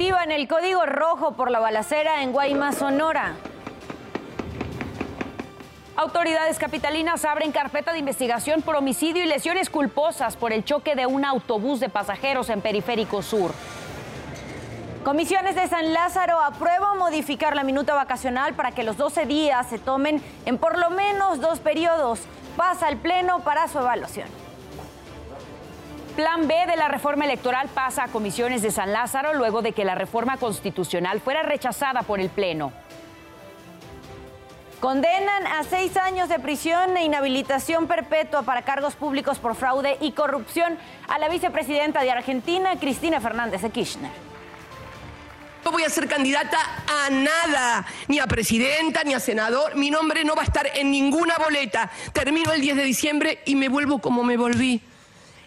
Activan el código rojo por la balacera en Guaymas, Sonora. Autoridades capitalinas abren carpeta de investigación por homicidio y lesiones culposas por el choque de un autobús de pasajeros en Periférico Sur. Comisiones de San Lázaro aprueban modificar la minuta vacacional para que los 12 días se tomen en por lo menos dos periodos. Pasa al Pleno para su evaluación. Plan B de la reforma electoral pasa a comisiones de San Lázaro luego de que la reforma constitucional fuera rechazada por el Pleno. Condenan a seis años de prisión e inhabilitación perpetua para cargos públicos por fraude y corrupción a la vicepresidenta de Argentina, Cristina Fernández de Kirchner. No voy a ser candidata a nada, ni a presidenta, ni a senador. Mi nombre no va a estar en ninguna boleta. Termino el 10 de diciembre y me vuelvo como me volví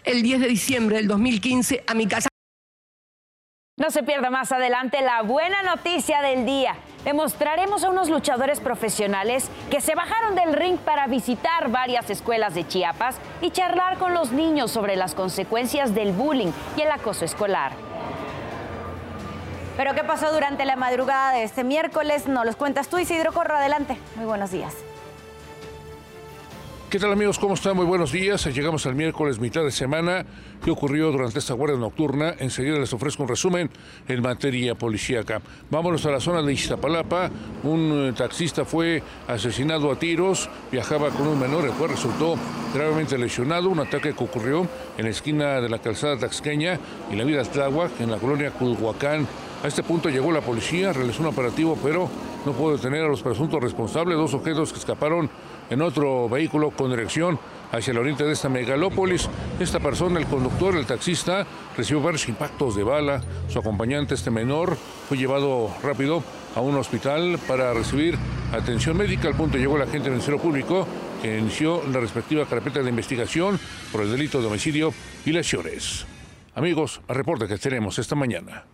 el 10 de diciembre del 2015 a mi casa. No se pierda más adelante la buena noticia del día. Demostraremos a unos luchadores profesionales que se bajaron del ring para visitar varias escuelas de Chiapas y charlar con los niños sobre las consecuencias del bullying y el acoso escolar. Pero ¿qué pasó durante la madrugada de este miércoles? Nos los cuentas tú, Isidro Corro. Adelante. Muy buenos días. ¿Qué tal amigos? ¿Cómo están? Muy buenos días. Llegamos al miércoles, mitad de semana. ¿Qué ocurrió durante esta guardia nocturna? Enseguida les ofrezco un resumen en materia policíaca. Vámonos a la zona de Iztapalapa. Un eh, taxista fue asesinado a tiros. Viajaba con un menor, el cual resultó gravemente lesionado. Un ataque que ocurrió en la esquina de la calzada taxqueña y la vida Tláhuac, en la colonia Culhuacán. A este punto llegó la policía, realizó un operativo, pero no pudo detener a los presuntos responsables, dos objetos que escaparon en otro vehículo con dirección hacia el oriente de esta megalópolis. Esta persona, el conductor, el taxista, recibió varios impactos de bala. Su acompañante, este menor, fue llevado rápido a un hospital para recibir atención médica. Al punto llegó la agente del Ministerio Público que inició la respectiva carpeta de investigación por el delito de homicidio y lesiones. Amigos, al reporte que tenemos esta mañana.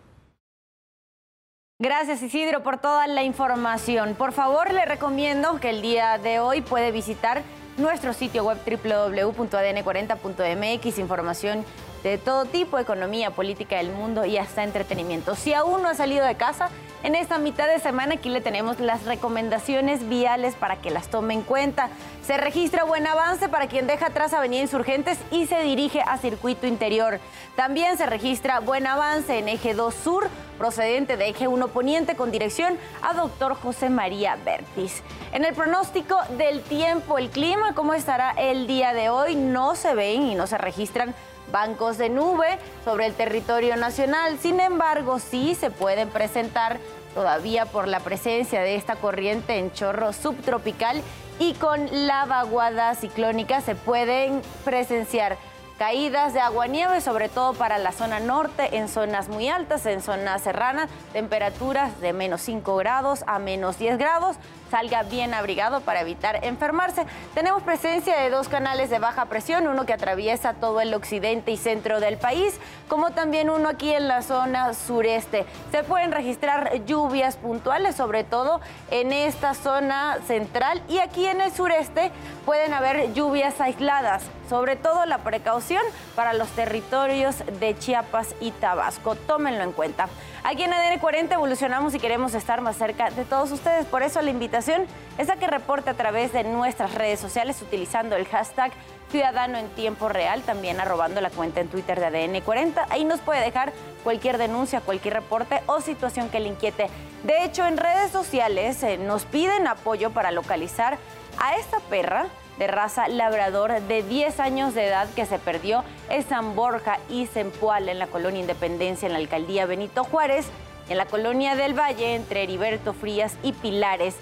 Gracias Isidro por toda la información. Por favor, le recomiendo que el día de hoy puede visitar nuestro sitio web www.adn40.mx, información de todo tipo, economía, política del mundo y hasta entretenimiento. Si aún no ha salido de casa, en esta mitad de semana aquí le tenemos las recomendaciones viales para que las tome en cuenta. Se registra buen avance para quien deja atrás Avenida Insurgentes y se dirige a Circuito Interior. También se registra buen avance en Eje 2 Sur, procedente de Eje 1 Poniente con dirección a Doctor José María Bertis. En el pronóstico del tiempo, el clima, ¿cómo estará el día de hoy? No se ven y no se registran bancos de nube sobre el territorio nacional. Sin embargo, sí se pueden presentar todavía por la presencia de esta corriente en chorro subtropical y con la vaguada ciclónica se pueden presenciar caídas de agua nieve, sobre todo para la zona norte, en zonas muy altas, en zonas serranas, temperaturas de menos 5 grados a menos 10 grados salga bien abrigado para evitar enfermarse. Tenemos presencia de dos canales de baja presión, uno que atraviesa todo el occidente y centro del país, como también uno aquí en la zona sureste. Se pueden registrar lluvias puntuales, sobre todo en esta zona central y aquí en el sureste pueden haber lluvias aisladas, sobre todo la precaución para los territorios de Chiapas y Tabasco. Tómenlo en cuenta. Aquí en ADN 40 evolucionamos y queremos estar más cerca de todos ustedes. Por eso la invitación es a que reporte a través de nuestras redes sociales utilizando el hashtag Ciudadano en Tiempo Real, también arrobando la cuenta en Twitter de ADN 40. Ahí nos puede dejar cualquier denuncia, cualquier reporte o situación que le inquiete. De hecho, en redes sociales eh, nos piden apoyo para localizar a esta perra de raza labrador de 10 años de edad que se perdió en San Borja y Zempoal, en la colonia Independencia, en la alcaldía Benito Juárez, en la colonia del Valle, entre Heriberto Frías y Pilares.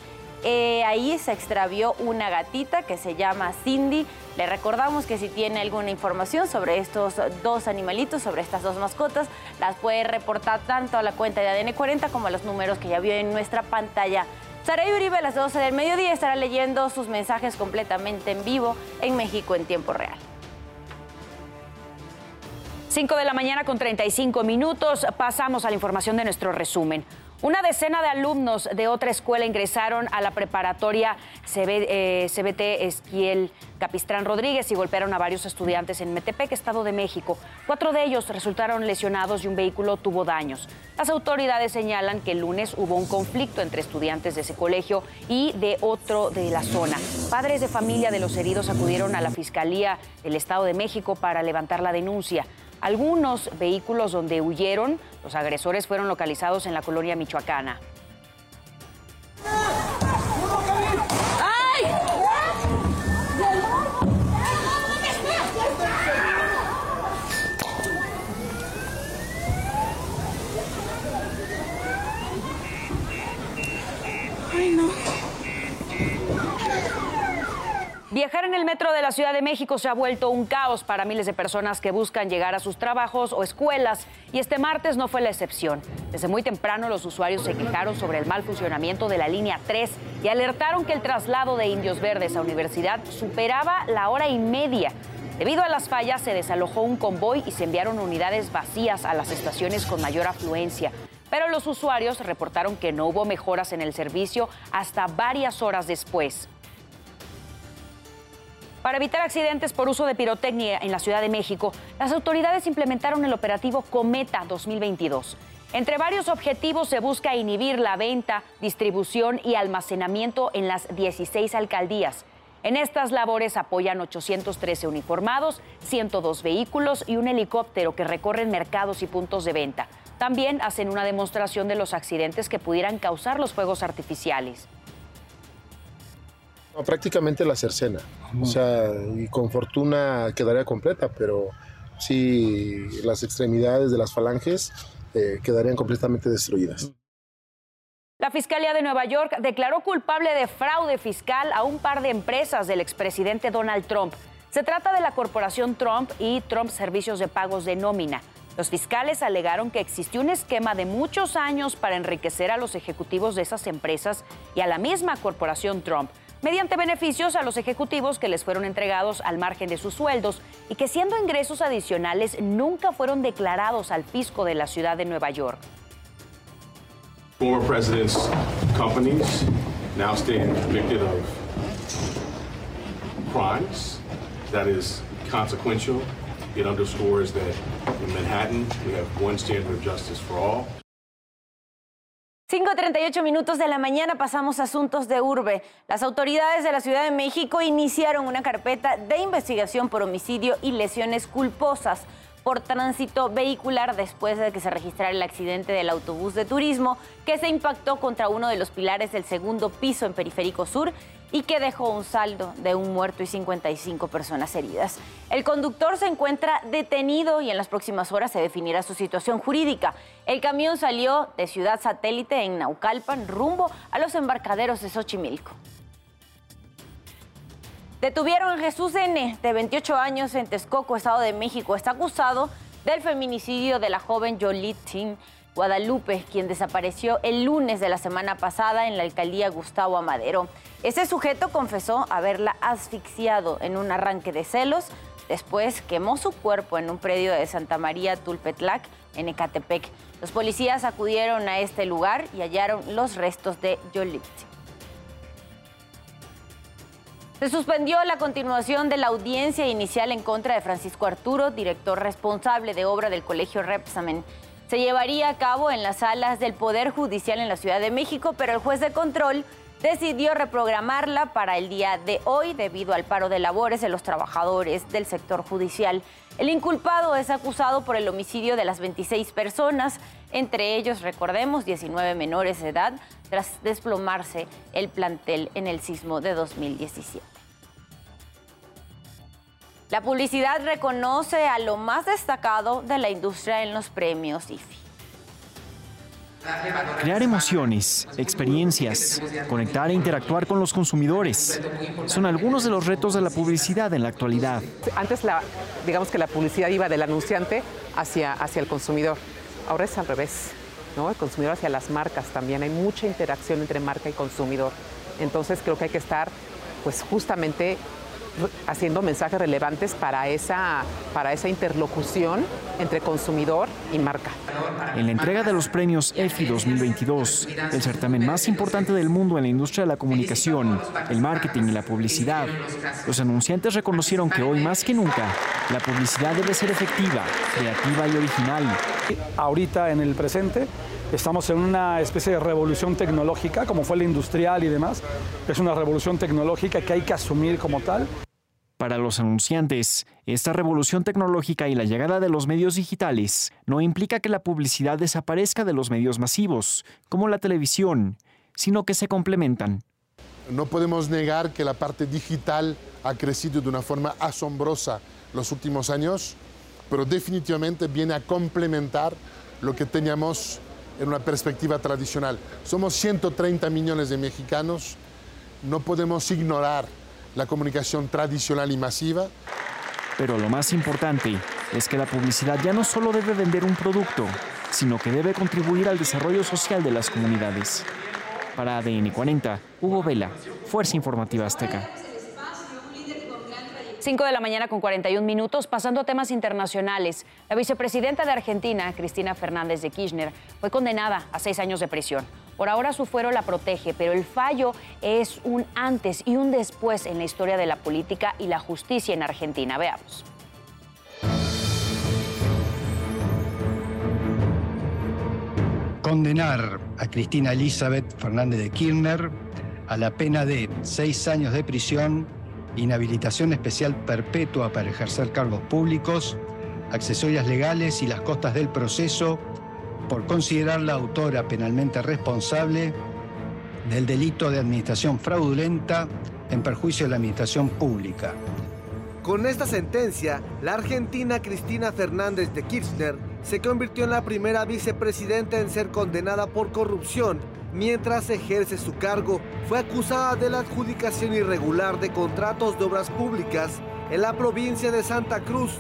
Eh, ahí se extravió una gatita que se llama Cindy. Le recordamos que si tiene alguna información sobre estos dos animalitos, sobre estas dos mascotas, las puede reportar tanto a la cuenta de ADN 40 como a los números que ya vio en nuestra pantalla. Saray Uribe a las 12 del mediodía estará leyendo sus mensajes completamente en vivo en México en tiempo real. 5 de la mañana con 35 minutos. Pasamos a la información de nuestro resumen. Una decena de alumnos de otra escuela ingresaron a la preparatoria CBT eh, Esquiel Capistrán Rodríguez y golpearon a varios estudiantes en Metepec, Estado de México. Cuatro de ellos resultaron lesionados y un vehículo tuvo daños. Las autoridades señalan que el lunes hubo un conflicto entre estudiantes de ese colegio y de otro de la zona. Padres de familia de los heridos acudieron a la Fiscalía del Estado de México para levantar la denuncia. Algunos vehículos donde huyeron, los agresores fueron localizados en la colonia michoacana. Viajar en el metro de la Ciudad de México se ha vuelto un caos para miles de personas que buscan llegar a sus trabajos o escuelas y este martes no fue la excepción. Desde muy temprano los usuarios se quejaron sobre el mal funcionamiento de la línea 3 y alertaron que el traslado de Indios Verdes a Universidad superaba la hora y media. Debido a las fallas se desalojó un convoy y se enviaron unidades vacías a las estaciones con mayor afluencia. Pero los usuarios reportaron que no hubo mejoras en el servicio hasta varias horas después. Para evitar accidentes por uso de pirotecnia en la Ciudad de México, las autoridades implementaron el operativo Cometa 2022. Entre varios objetivos se busca inhibir la venta, distribución y almacenamiento en las 16 alcaldías. En estas labores apoyan 813 uniformados, 102 vehículos y un helicóptero que recorren mercados y puntos de venta. También hacen una demostración de los accidentes que pudieran causar los fuegos artificiales prácticamente la cercena. O sea, y con fortuna quedaría completa, pero sí las extremidades de las falanges eh, quedarían completamente destruidas. La Fiscalía de Nueva York declaró culpable de fraude fiscal a un par de empresas del expresidente Donald Trump. Se trata de la corporación Trump y Trump Servicios de Pagos de Nómina. Los fiscales alegaron que existió un esquema de muchos años para enriquecer a los ejecutivos de esas empresas y a la misma corporación Trump mediante beneficios a los ejecutivos que les fueron entregados al margen de sus sueldos y que siendo ingresos adicionales nunca fueron declarados al fisco de la ciudad de Nueva York. Former president's companies now stand convicted of crimes that is consequential. It underscores that in Manhattan we have one standard of justice for all. 5.38 minutos de la mañana pasamos a asuntos de urbe. Las autoridades de la Ciudad de México iniciaron una carpeta de investigación por homicidio y lesiones culposas por tránsito vehicular después de que se registrara el accidente del autobús de turismo que se impactó contra uno de los pilares del segundo piso en Periférico Sur y que dejó un saldo de un muerto y 55 personas heridas. El conductor se encuentra detenido y en las próximas horas se definirá su situación jurídica. El camión salió de Ciudad Satélite en Naucalpan rumbo a los embarcaderos de Xochimilco. Detuvieron a Jesús N., de 28 años, en Texcoco, Estado de México. Está acusado del feminicidio de la joven Yolitzin Guadalupe, quien desapareció el lunes de la semana pasada en la alcaldía Gustavo Amadero. Ese sujeto confesó haberla asfixiado en un arranque de celos. Después quemó su cuerpo en un predio de Santa María Tulpetlac, en Ecatepec. Los policías acudieron a este lugar y hallaron los restos de Yolitzi. Se suspendió la continuación de la audiencia inicial en contra de Francisco Arturo, director responsable de obra del Colegio Repsamen se llevaría a cabo en las salas del Poder Judicial en la Ciudad de México, pero el juez de control decidió reprogramarla para el día de hoy debido al paro de labores de los trabajadores del sector judicial. El inculpado es acusado por el homicidio de las 26 personas, entre ellos, recordemos, 19 menores de edad, tras desplomarse el plantel en el sismo de 2017. La publicidad reconoce a lo más destacado de la industria en los premios IFI. Crear emociones, experiencias, conectar e interactuar con los consumidores son algunos de los retos de la publicidad en la actualidad. Antes, la, digamos que la publicidad iba del anunciante hacia, hacia el consumidor. Ahora es al revés, ¿no? El consumidor hacia las marcas también. Hay mucha interacción entre marca y consumidor. Entonces creo que hay que estar, pues justamente haciendo mensajes relevantes para esa, para esa interlocución entre consumidor y marca. En la entrega de los premios EFI 2022, el certamen más importante del mundo en la industria de la comunicación, el marketing y la publicidad, los anunciantes reconocieron que hoy más que nunca, la publicidad debe ser efectiva, creativa y original. Ahorita en el presente estamos en una especie de revolución tecnológica, como fue la industrial y demás. Es una revolución tecnológica que hay que asumir como tal. Para los anunciantes, esta revolución tecnológica y la llegada de los medios digitales no implica que la publicidad desaparezca de los medios masivos, como la televisión, sino que se complementan. No podemos negar que la parte digital ha crecido de una forma asombrosa los últimos años, pero definitivamente viene a complementar lo que teníamos en una perspectiva tradicional. Somos 130 millones de mexicanos, no podemos ignorar la comunicación tradicional y masiva. Pero lo más importante es que la publicidad ya no solo debe vender un producto, sino que debe contribuir al desarrollo social de las comunidades. Para ADN 40, Hugo Vela, Fuerza Informativa Azteca. 5 de la mañana con 41 minutos, pasando a temas internacionales. La vicepresidenta de Argentina, Cristina Fernández de Kirchner, fue condenada a seis años de prisión. Por ahora su fuero la protege, pero el fallo es un antes y un después en la historia de la política y la justicia en Argentina. Veamos. Condenar a Cristina Elizabeth Fernández de Kirchner a la pena de seis años de prisión inhabilitación especial perpetua para ejercer cargos públicos, accesorias legales y las costas del proceso por considerarla autora penalmente responsable del delito de administración fraudulenta en perjuicio de la administración pública. Con esta sentencia, la argentina Cristina Fernández de Kirchner se convirtió en la primera vicepresidenta en ser condenada por corrupción mientras ejerce su cargo, fue acusada de la adjudicación irregular de contratos de obras públicas en la provincia de Santa Cruz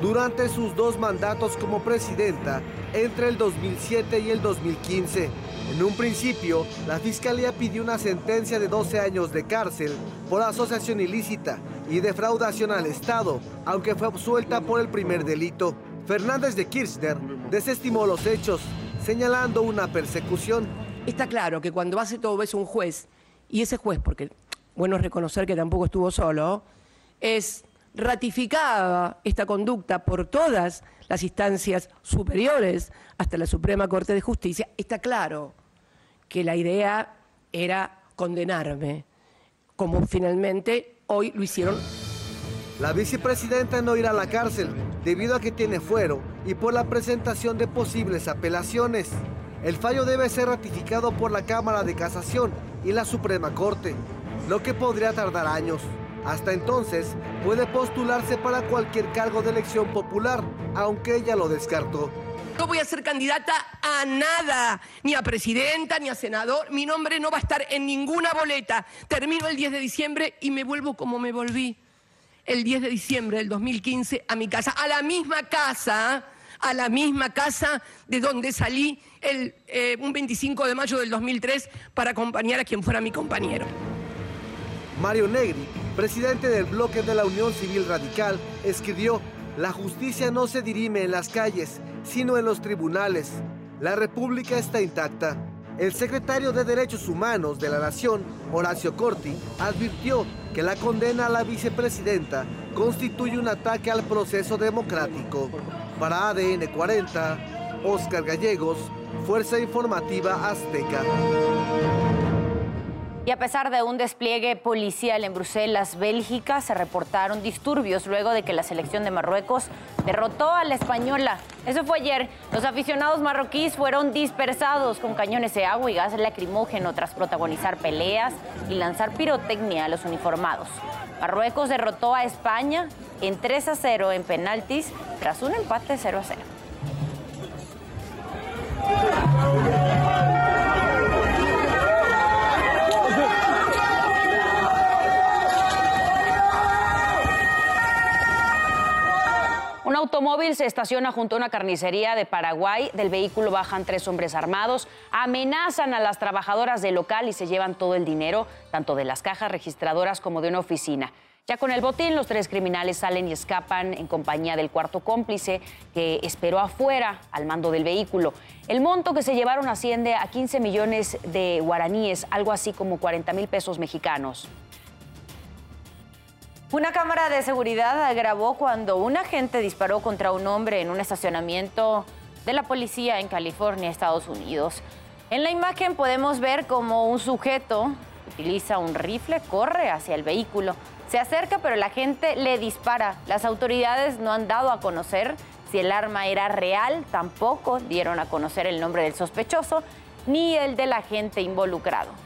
durante sus dos mandatos como presidenta entre el 2007 y el 2015. En un principio, la Fiscalía pidió una sentencia de 12 años de cárcel por asociación ilícita y defraudación al Estado, aunque fue absuelta por el primer delito. Fernández de Kirchner desestimó los hechos, señalando una persecución Está claro que cuando hace todo eso un juez, y ese juez, porque bueno es reconocer que tampoco estuvo solo, es ratificada esta conducta por todas las instancias superiores hasta la Suprema Corte de Justicia, está claro que la idea era condenarme, como finalmente hoy lo hicieron. La vicepresidenta no irá a la cárcel debido a que tiene fuero y por la presentación de posibles apelaciones. El fallo debe ser ratificado por la Cámara de Casación y la Suprema Corte, lo que podría tardar años. Hasta entonces, puede postularse para cualquier cargo de elección popular, aunque ella lo descartó. No voy a ser candidata a nada, ni a presidenta, ni a senador. Mi nombre no va a estar en ninguna boleta. Termino el 10 de diciembre y me vuelvo como me volví el 10 de diciembre del 2015 a mi casa, a la misma casa a la misma casa de donde salí el, eh, un 25 de mayo del 2003 para acompañar a quien fuera mi compañero. Mario Negri, presidente del bloque de la Unión Civil Radical, escribió, la justicia no se dirime en las calles, sino en los tribunales. La República está intacta. El secretario de Derechos Humanos de la Nación, Horacio Corti, advirtió que la condena a la vicepresidenta constituye un ataque al proceso democrático. Para ADN 40, Oscar Gallegos, Fuerza Informativa Azteca. Y a pesar de un despliegue policial en Bruselas, Bélgica, se reportaron disturbios luego de que la selección de Marruecos derrotó a la española. Eso fue ayer. Los aficionados marroquíes fueron dispersados con cañones de agua y gas lacrimógeno tras protagonizar peleas y lanzar pirotecnia a los uniformados. Marruecos derrotó a España en 3 a 0 en penaltis tras un empate 0 a 0. Automóvil se estaciona junto a una carnicería de Paraguay. Del vehículo bajan tres hombres armados, amenazan a las trabajadoras del local y se llevan todo el dinero, tanto de las cajas registradoras como de una oficina. Ya con el botín, los tres criminales salen y escapan en compañía del cuarto cómplice que esperó afuera al mando del vehículo. El monto que se llevaron asciende a 15 millones de guaraníes, algo así como 40 mil pesos mexicanos. Una cámara de seguridad grabó cuando un agente disparó contra un hombre en un estacionamiento de la policía en California, Estados Unidos. En la imagen podemos ver cómo un sujeto utiliza un rifle, corre hacia el vehículo, se acerca pero la gente le dispara. Las autoridades no han dado a conocer si el arma era real, tampoco dieron a conocer el nombre del sospechoso ni el del agente involucrado.